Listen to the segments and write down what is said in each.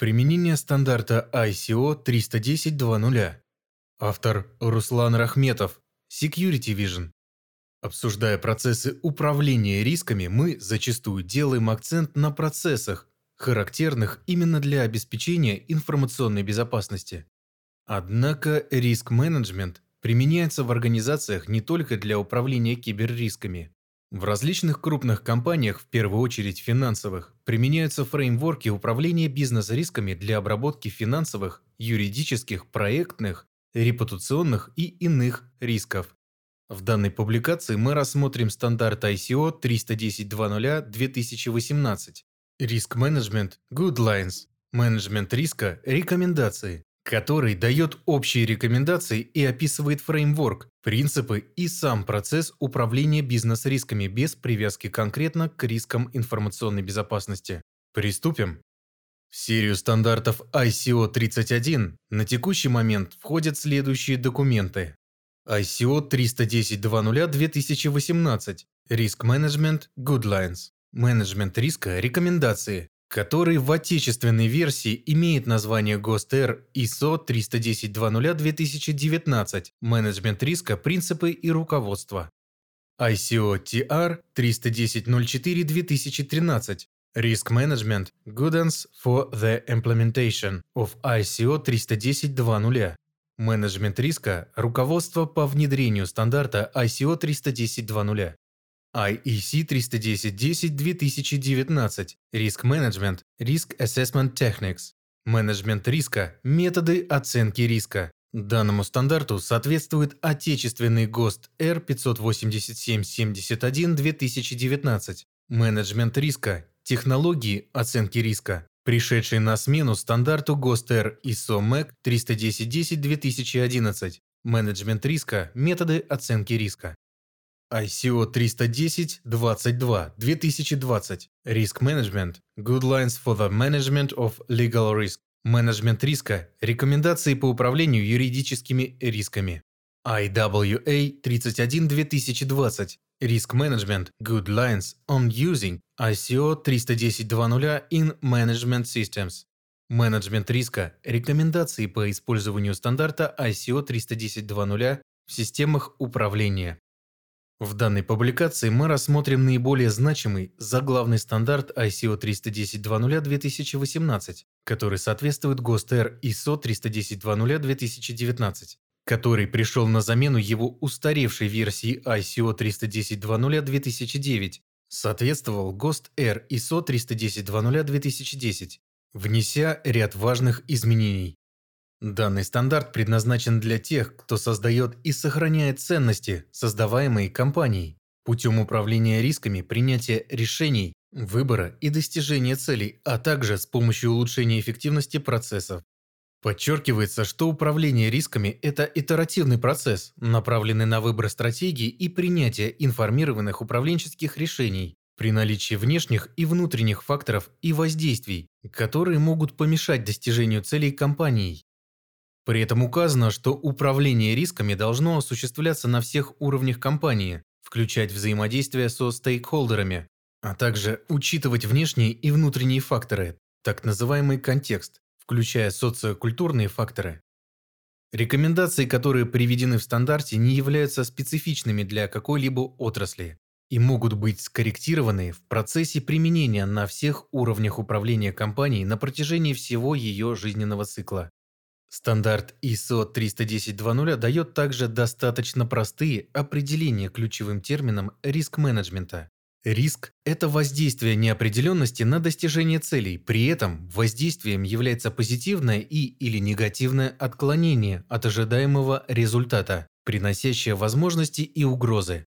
Применение стандарта ICO 310.2.0. Автор Руслан Рахметов. Security Vision. Обсуждая процессы управления рисками, мы зачастую делаем акцент на процессах, характерных именно для обеспечения информационной безопасности. Однако риск-менеджмент применяется в организациях не только для управления киберрисками. В различных крупных компаниях, в первую очередь финансовых, применяются фреймворки управления бизнес-рисками для обработки финансовых, юридических, проектных, репутационных и иных рисков. В данной публикации мы рассмотрим стандарт ICO 310.2.0 Риск менеджмент Guidelines, менеджмент риска. Рекомендации, который дает общие рекомендации и описывает фреймворк, принципы и сам процесс управления бизнес-рисками без привязки конкретно к рискам информационной безопасности. Приступим. В серию стандартов ICO 31 на текущий момент входят следующие документы. ICO 310.2.0 2018 Риск менеджмент Guidelines Менеджмент риска Рекомендации который в отечественной версии имеет название ГОСТ-Р ISO 310.2.0-2019 «Менеджмент риска, принципы и руководство». ICO-TR 310.04-2013 Risk Management Guidance for the Implementation of ICO 310.2.0 Менеджмент риска – руководство по внедрению стандарта ICO 310.2.0 IEC 310-10-2019 Риск менеджмент Risk Assessment Techniques. Менеджмент риска Методы оценки риска. Данному стандарту соответствует отечественный ГОСТ R58771-2019 Менеджмент риска Технологии оценки риска. Пришедший на смену стандарту ГОСТ R ISO MEC 310-10-2011 Менеджмент риска Методы оценки риска ICO 310-22 2020 Risk Management Guidelines for the Management of Legal Risk. Менеджмент риска. Рекомендации по управлению юридическими рисками. IWA 31-2020 Risk Management Guidelines on Using. ICO 310.2.0 in Management Systems. Менеджмент риска. Рекомендации по использованию стандарта ICO 310.2.0 в системах управления в данной публикации мы рассмотрим наиболее значимый заглавный стандарт ICO 310.2.0-2018, который соответствует ГОСТ-Р ISO 310.2.0-2019, который пришел на замену его устаревшей версии ICO 310.2.0-2009, соответствовал ГОСТ-Р ISO 310.2.0-2010, внеся ряд важных изменений. Данный стандарт предназначен для тех, кто создает и сохраняет ценности, создаваемые компанией, путем управления рисками, принятия решений, выбора и достижения целей, а также с помощью улучшения эффективности процессов. Подчеркивается, что управление рисками – это итеративный процесс, направленный на выбор стратегии и принятие информированных управленческих решений при наличии внешних и внутренних факторов и воздействий, которые могут помешать достижению целей компании. При этом указано, что управление рисками должно осуществляться на всех уровнях компании, включать взаимодействие со стейкхолдерами, а также учитывать внешние и внутренние факторы, так называемый контекст, включая социокультурные факторы. Рекомендации, которые приведены в стандарте, не являются специфичными для какой-либо отрасли и могут быть скорректированы в процессе применения на всех уровнях управления компанией на протяжении всего ее жизненного цикла. Стандарт ISO 310.2.0 дает также достаточно простые определения ключевым терминам риск-менеджмента. Риск – это воздействие неопределенности на достижение целей, при этом воздействием является позитивное и или негативное отклонение от ожидаемого результата, приносящее возможности и угрозы.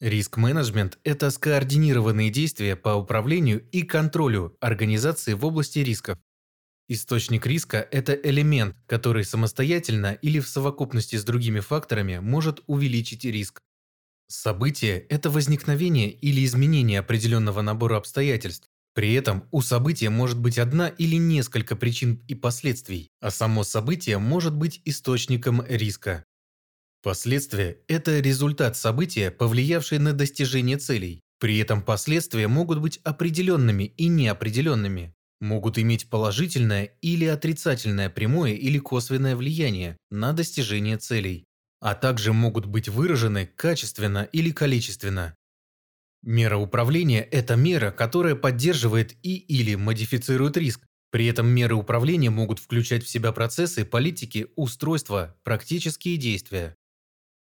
Риск-менеджмент – это скоординированные действия по управлению и контролю организации в области рисков, Источник риска – это элемент, который самостоятельно или в совокупности с другими факторами может увеличить риск. Событие – это возникновение или изменение определенного набора обстоятельств. При этом у события может быть одна или несколько причин и последствий, а само событие может быть источником риска. Последствия – это результат события, повлиявший на достижение целей. При этом последствия могут быть определенными и неопределенными. Могут иметь положительное или отрицательное прямое или косвенное влияние на достижение целей, а также могут быть выражены качественно или количественно. Мера управления – это мера, которая поддерживает и или модифицирует риск. При этом меры управления могут включать в себя процессы, политики, устройства, практические действия.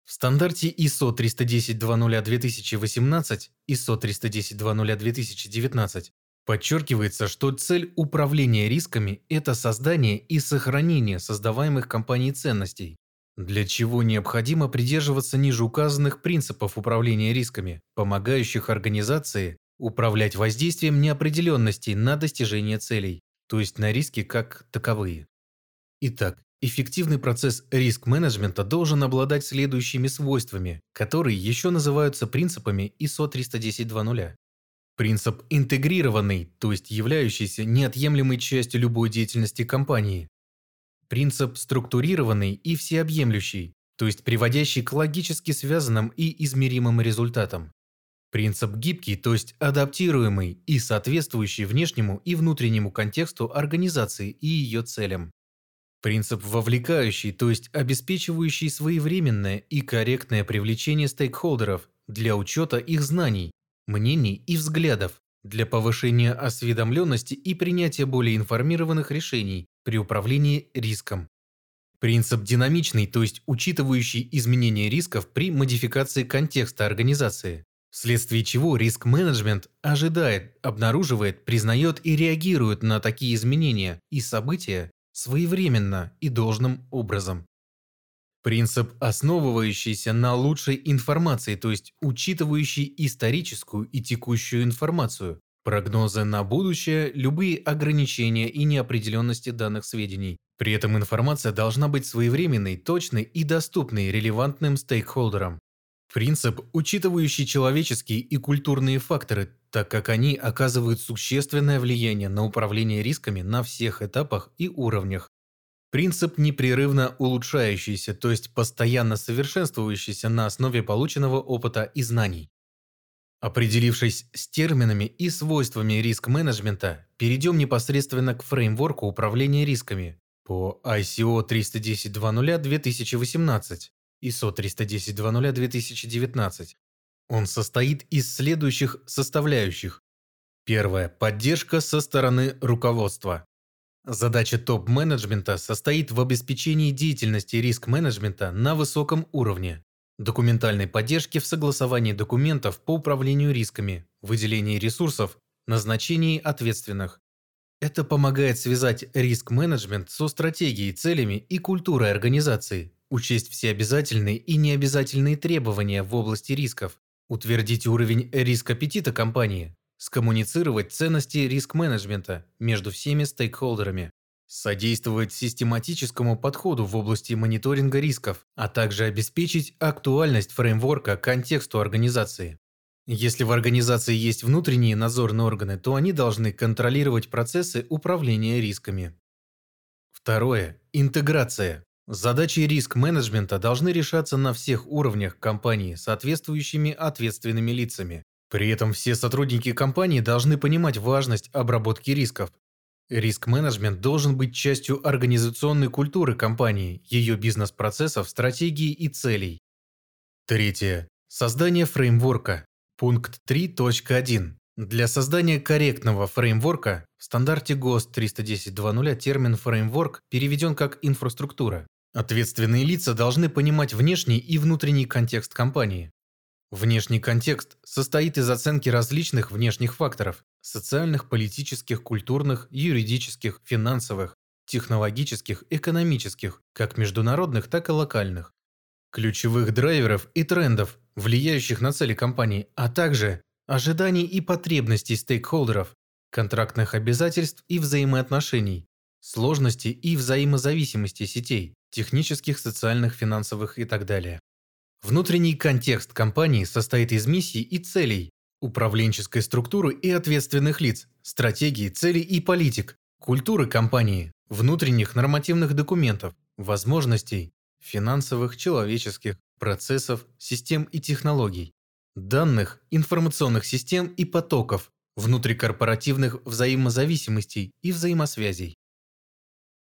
В стандарте ISO 310.2.0.2018, ISO 310.2.0.2019 подчеркивается, что цель управления рисками – это создание и сохранение создаваемых компанией ценностей, для чего необходимо придерживаться ниже указанных принципов управления рисками, помогающих организации управлять воздействием неопределенностей на достижение целей, то есть на риски как таковые. Итак, Эффективный процесс риск-менеджмента должен обладать следующими свойствами, которые еще называются принципами ISO 310.2.0. Принцип интегрированный, то есть являющийся неотъемлемой частью любой деятельности компании. Принцип структурированный и всеобъемлющий, то есть приводящий к логически связанным и измеримым результатам. Принцип гибкий, то есть адаптируемый и соответствующий внешнему и внутреннему контексту организации и ее целям. Принцип вовлекающий, то есть обеспечивающий своевременное и корректное привлечение стейкхолдеров для учета их знаний, мнений и взглядов, для повышения осведомленности и принятия более информированных решений при управлении риском. Принцип динамичный, то есть учитывающий изменения рисков при модификации контекста организации, вследствие чего риск-менеджмент ожидает, обнаруживает, признает и реагирует на такие изменения и события своевременно и должным образом. Принцип, основывающийся на лучшей информации, то есть учитывающий историческую и текущую информацию, прогнозы на будущее, любые ограничения и неопределенности данных сведений. При этом информация должна быть своевременной, точной и доступной релевантным стейкхолдерам. Принцип, учитывающий человеческие и культурные факторы, так как они оказывают существенное влияние на управление рисками на всех этапах и уровнях. Принцип непрерывно улучшающийся, то есть постоянно совершенствующийся на основе полученного опыта и знаний. Определившись с терминами и свойствами риск-менеджмента, перейдем непосредственно к фреймворку управления рисками по ICO 310.2.0.2018, ISO 310.2.0.2019, он состоит из следующих составляющих. Первое. Поддержка со стороны руководства. Задача топ-менеджмента состоит в обеспечении деятельности риск-менеджмента на высоком уровне, документальной поддержке в согласовании документов по управлению рисками, выделении ресурсов, назначении ответственных. Это помогает связать риск-менеджмент со стратегией, целями и культурой организации, учесть все обязательные и необязательные требования в области рисков, Утвердить уровень риск-аппетита компании. Скоммуницировать ценности риск-менеджмента между всеми стейкхолдерами. Содействовать систематическому подходу в области мониторинга рисков, а также обеспечить актуальность фреймворка контексту организации. Если в организации есть внутренние надзорные органы, то они должны контролировать процессы управления рисками. Второе. Интеграция. Задачи риск-менеджмента должны решаться на всех уровнях компании соответствующими ответственными лицами. При этом все сотрудники компании должны понимать важность обработки рисков. Риск-менеджмент должен быть частью организационной культуры компании, ее бизнес-процессов, стратегии и целей. Третье. Создание фреймворка. Пункт 3.1. Для создания корректного фреймворка в стандарте ГОСТ 310.2.0 термин «фреймворк» переведен как «инфраструктура». Ответственные лица должны понимать внешний и внутренний контекст компании. Внешний контекст состоит из оценки различных внешних факторов – социальных, политических, культурных, юридических, финансовых, технологических, экономических, как международных, так и локальных, ключевых драйверов и трендов, влияющих на цели компании, а также ожиданий и потребностей стейкхолдеров, контрактных обязательств и взаимоотношений, сложности и взаимозависимости сетей, технических, социальных, финансовых и так далее. Внутренний контекст компании состоит из миссий и целей, управленческой структуры и ответственных лиц, стратегии, целей и политик, культуры компании, внутренних нормативных документов, возможностей, финансовых, человеческих, процессов, систем и технологий, данных, информационных систем и потоков, внутрикорпоративных взаимозависимостей и взаимосвязей.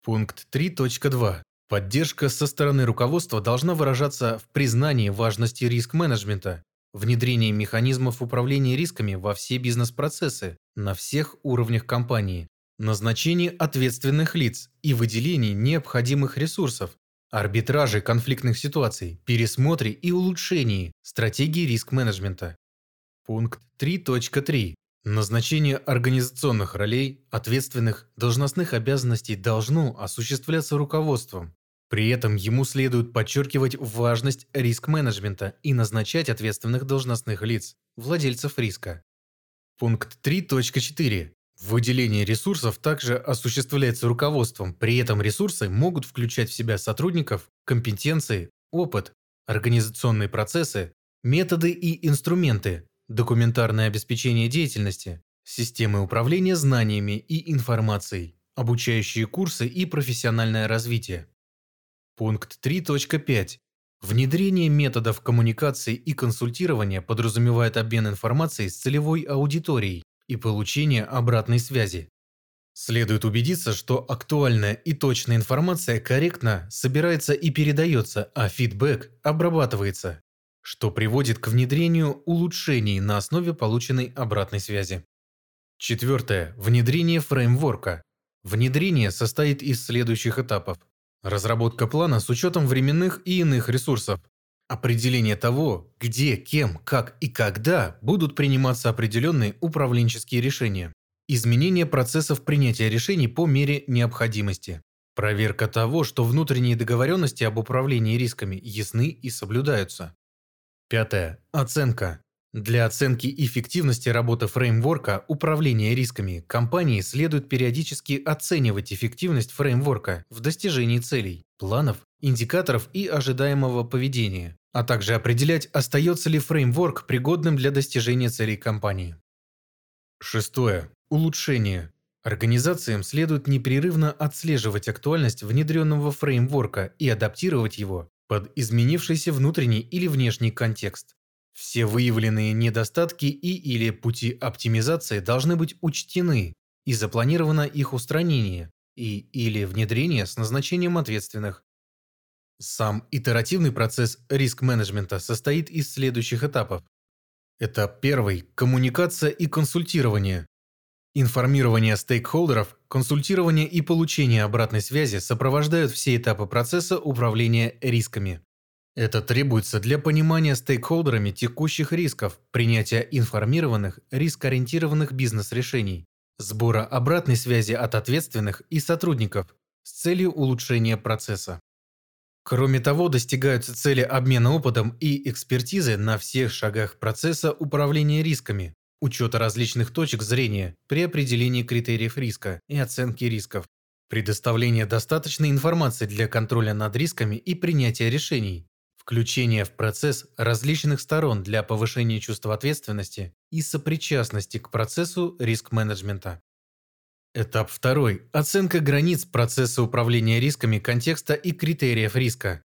Пункт 3.2. Поддержка со стороны руководства должна выражаться в признании важности риск-менеджмента, внедрении механизмов управления рисками во все бизнес-процессы на всех уровнях компании, назначении ответственных лиц и выделении необходимых ресурсов, арбитраже конфликтных ситуаций, пересмотре и улучшении стратегии риск-менеджмента. Пункт 3.3. Назначение организационных ролей, ответственных, должностных обязанностей должно осуществляться руководством. При этом ему следует подчеркивать важность риск-менеджмента и назначать ответственных должностных лиц, владельцев риска. Пункт 3.4. Выделение ресурсов также осуществляется руководством, при этом ресурсы могут включать в себя сотрудников, компетенции, опыт, организационные процессы, методы и инструменты, документарное обеспечение деятельности, системы управления знаниями и информацией, обучающие курсы и профессиональное развитие. Пункт 3.5. Внедрение методов коммуникации и консультирования подразумевает обмен информацией с целевой аудиторией и получение обратной связи. Следует убедиться, что актуальная и точная информация корректно собирается и передается, а фидбэк обрабатывается что приводит к внедрению улучшений на основе полученной обратной связи. Четвертое. Внедрение фреймворка. Внедрение состоит из следующих этапов. Разработка плана с учетом временных и иных ресурсов. Определение того, где, кем, как и когда будут приниматься определенные управленческие решения. Изменение процессов принятия решений по мере необходимости. Проверка того, что внутренние договоренности об управлении рисками ясны и соблюдаются. Пятое. Оценка. Для оценки эффективности работы фреймворка управления рисками компании следует периодически оценивать эффективность фреймворка в достижении целей, планов, индикаторов и ожидаемого поведения, а также определять, остается ли фреймворк пригодным для достижения целей компании. Шестое. Улучшение. Организациям следует непрерывно отслеживать актуальность внедренного фреймворка и адаптировать его под изменившийся внутренний или внешний контекст. Все выявленные недостатки и или пути оптимизации должны быть учтены и запланировано их устранение и или внедрение с назначением ответственных. Сам итеративный процесс риск-менеджмента состоит из следующих этапов. Этап первый – коммуникация и консультирование. Информирование стейкхолдеров, консультирование и получение обратной связи сопровождают все этапы процесса управления рисками. Это требуется для понимания стейкхолдерами текущих рисков, принятия информированных, рискоориентированных бизнес-решений, сбора обратной связи от ответственных и сотрудников с целью улучшения процесса. Кроме того, достигаются цели обмена опытом и экспертизы на всех шагах процесса управления рисками, учета различных точек зрения при определении критериев риска и оценки рисков, предоставление достаточной информации для контроля над рисками и принятия решений, включение в процесс различных сторон для повышения чувства ответственности и сопричастности к процессу риск-менеджмента. Этап второй. Оценка границ процесса управления рисками контекста и критериев риска.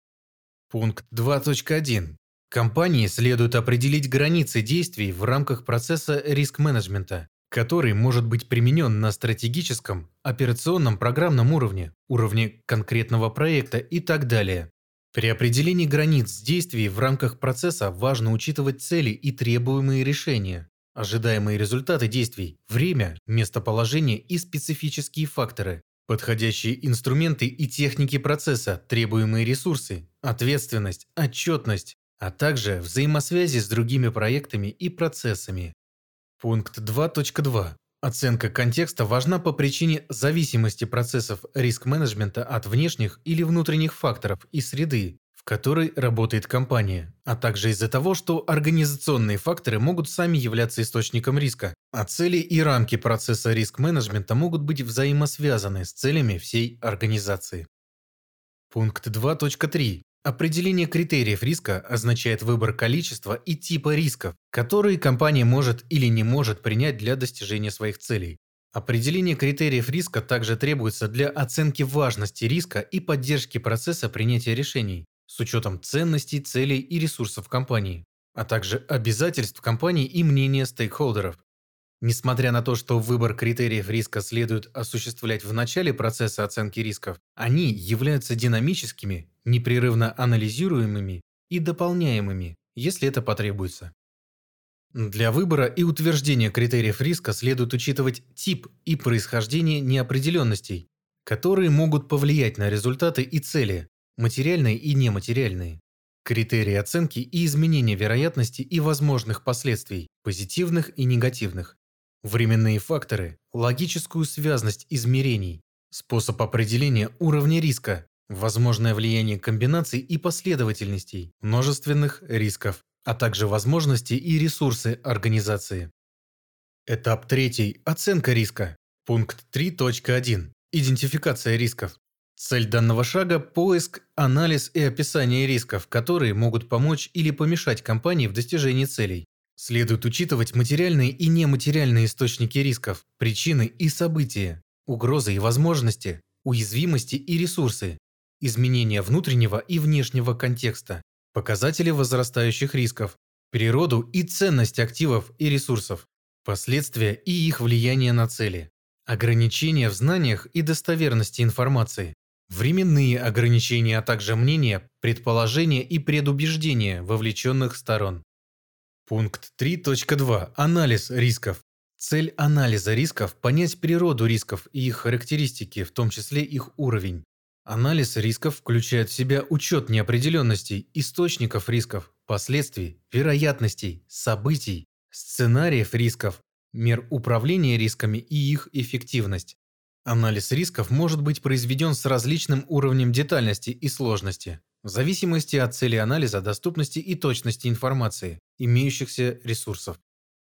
Пункт 2.1. Компании следует определить границы действий в рамках процесса риск-менеджмента, который может быть применен на стратегическом, операционном программном уровне, уровне конкретного проекта и так далее. При определении границ действий в рамках процесса важно учитывать цели и требуемые решения, ожидаемые результаты действий, время, местоположение и специфические факторы, подходящие инструменты и техники процесса, требуемые ресурсы, ответственность, отчетность, а также взаимосвязи с другими проектами и процессами. Пункт 2.2. Оценка контекста важна по причине зависимости процессов риск-менеджмента от внешних или внутренних факторов и среды, в которой работает компания, а также из-за того, что организационные факторы могут сами являться источником риска, а цели и рамки процесса риск-менеджмента могут быть взаимосвязаны с целями всей организации. Пункт 2.3. Определение критериев риска означает выбор количества и типа рисков, которые компания может или не может принять для достижения своих целей. Определение критериев риска также требуется для оценки важности риска и поддержки процесса принятия решений с учетом ценностей, целей и ресурсов компании, а также обязательств компании и мнения стейкхолдеров. Несмотря на то, что выбор критериев риска следует осуществлять в начале процесса оценки рисков, они являются динамическими, непрерывно анализируемыми и дополняемыми, если это потребуется. Для выбора и утверждения критериев риска следует учитывать тип и происхождение неопределенностей, которые могут повлиять на результаты и цели, материальные и нематериальные. Критерии оценки и изменения вероятности и возможных последствий, позитивных и негативных. Временные факторы, логическую связность измерений, способ определения уровня риска, возможное влияние комбинаций и последовательностей, множественных рисков, а также возможности и ресурсы организации. Этап третий. Оценка риска. Пункт 3.1. Идентификация рисков. Цель данного шага – поиск, анализ и описание рисков, которые могут помочь или помешать компании в достижении целей. Следует учитывать материальные и нематериальные источники рисков, причины и события, угрозы и возможности, уязвимости и ресурсы, изменения внутреннего и внешнего контекста, показатели возрастающих рисков, природу и ценность активов и ресурсов, последствия и их влияние на цели, ограничения в знаниях и достоверности информации, временные ограничения, а также мнения, предположения и предубеждения вовлеченных сторон. Пункт 3.2. Анализ рисков. Цель анализа рисков – понять природу рисков и их характеристики, в том числе их уровень. Анализ рисков включает в себя учет неопределенностей, источников рисков, последствий, вероятностей, событий, сценариев рисков, мер управления рисками и их эффективность. Анализ рисков может быть произведен с различным уровнем детальности и сложности в зависимости от цели анализа, доступности и точности информации, имеющихся ресурсов.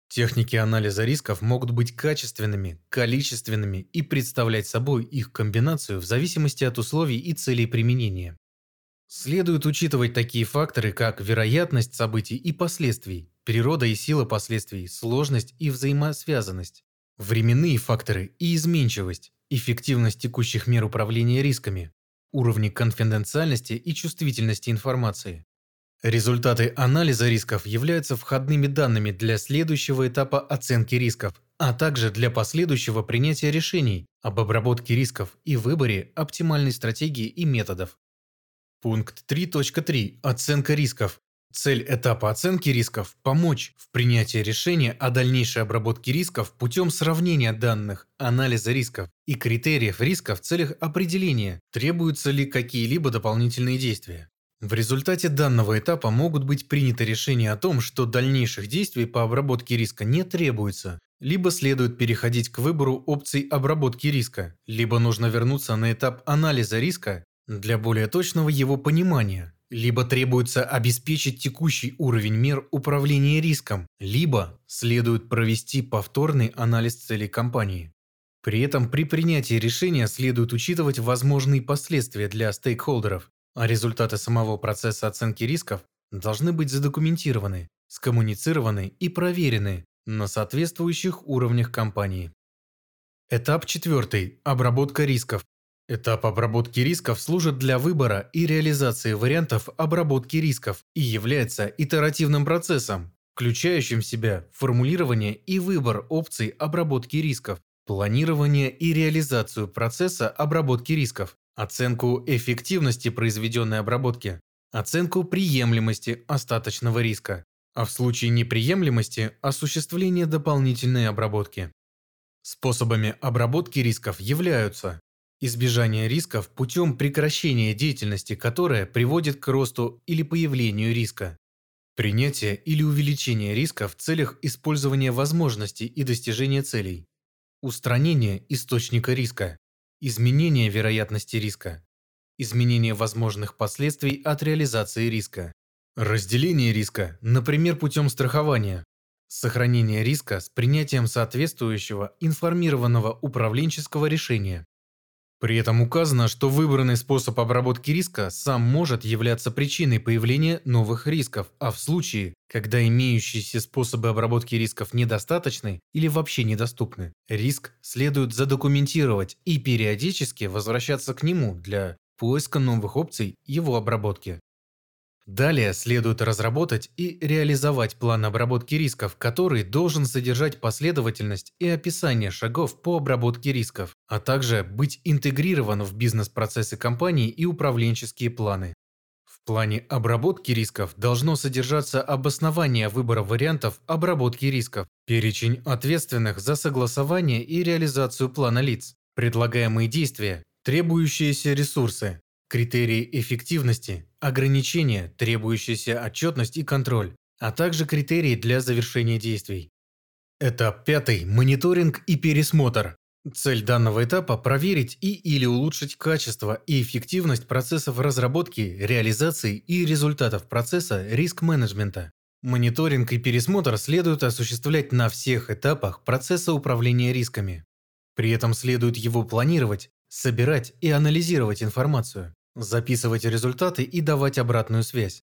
Техники анализа рисков могут быть качественными, количественными и представлять собой их комбинацию в зависимости от условий и целей применения. Следует учитывать такие факторы, как вероятность событий и последствий, природа и сила последствий, сложность и взаимосвязанность, временные факторы и изменчивость, эффективность текущих мер управления рисками, уровни конфиденциальности и чувствительности информации. Результаты анализа рисков являются входными данными для следующего этапа оценки рисков, а также для последующего принятия решений об обработке рисков и выборе оптимальной стратегии и методов. Пункт 3.3. Оценка рисков. Цель этапа оценки рисков – помочь в принятии решения о дальнейшей обработке рисков путем сравнения данных, анализа рисков и критериев риска в целях определения, требуются ли какие-либо дополнительные действия. В результате данного этапа могут быть приняты решения о том, что дальнейших действий по обработке риска не требуется, либо следует переходить к выбору опций обработки риска, либо нужно вернуться на этап анализа риска для более точного его понимания либо требуется обеспечить текущий уровень мер управления риском, либо следует провести повторный анализ целей компании. При этом при принятии решения следует учитывать возможные последствия для стейкхолдеров, а результаты самого процесса оценки рисков должны быть задокументированы, скоммуницированы и проверены на соответствующих уровнях компании. Этап четвертый. Обработка рисков. Этап обработки рисков служит для выбора и реализации вариантов обработки рисков и является итеративным процессом, включающим в себя формулирование и выбор опций обработки рисков, планирование и реализацию процесса обработки рисков, оценку эффективности произведенной обработки, оценку приемлемости остаточного риска, а в случае неприемлемости – осуществление дополнительной обработки. Способами обработки рисков являются Избежание рисков путем прекращения деятельности, которая приводит к росту или появлению риска. Принятие или увеличение риска в целях использования возможностей и достижения целей. Устранение источника риска. Изменение вероятности риска. Изменение возможных последствий от реализации риска. Разделение риска, например, путем страхования. Сохранение риска с принятием соответствующего информированного управленческого решения. При этом указано, что выбранный способ обработки риска сам может являться причиной появления новых рисков, а в случае, когда имеющиеся способы обработки рисков недостаточны или вообще недоступны, риск следует задокументировать и периодически возвращаться к нему для поиска новых опций его обработки. Далее следует разработать и реализовать план обработки рисков, который должен содержать последовательность и описание шагов по обработке рисков, а также быть интегрирован в бизнес-процессы компании и управленческие планы. В плане обработки рисков должно содержаться обоснование выбора вариантов обработки рисков, перечень ответственных за согласование и реализацию плана лиц, предлагаемые действия, требующиеся ресурсы, критерии эффективности, ограничения, требующиеся отчетность и контроль, а также критерии для завершения действий. Этап пятый – мониторинг и пересмотр. Цель данного этапа – проверить и или улучшить качество и эффективность процессов разработки, реализации и результатов процесса риск-менеджмента. Мониторинг и пересмотр следует осуществлять на всех этапах процесса управления рисками. При этом следует его планировать, собирать и анализировать информацию, записывать результаты и давать обратную связь.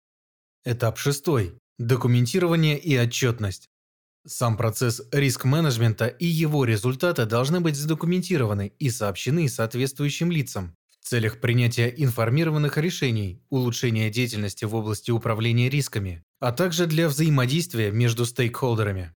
Этап шестой. Документирование и отчетность. Сам процесс риск-менеджмента и его результаты должны быть задокументированы и сообщены соответствующим лицам в целях принятия информированных решений, улучшения деятельности в области управления рисками, а также для взаимодействия между стейкхолдерами.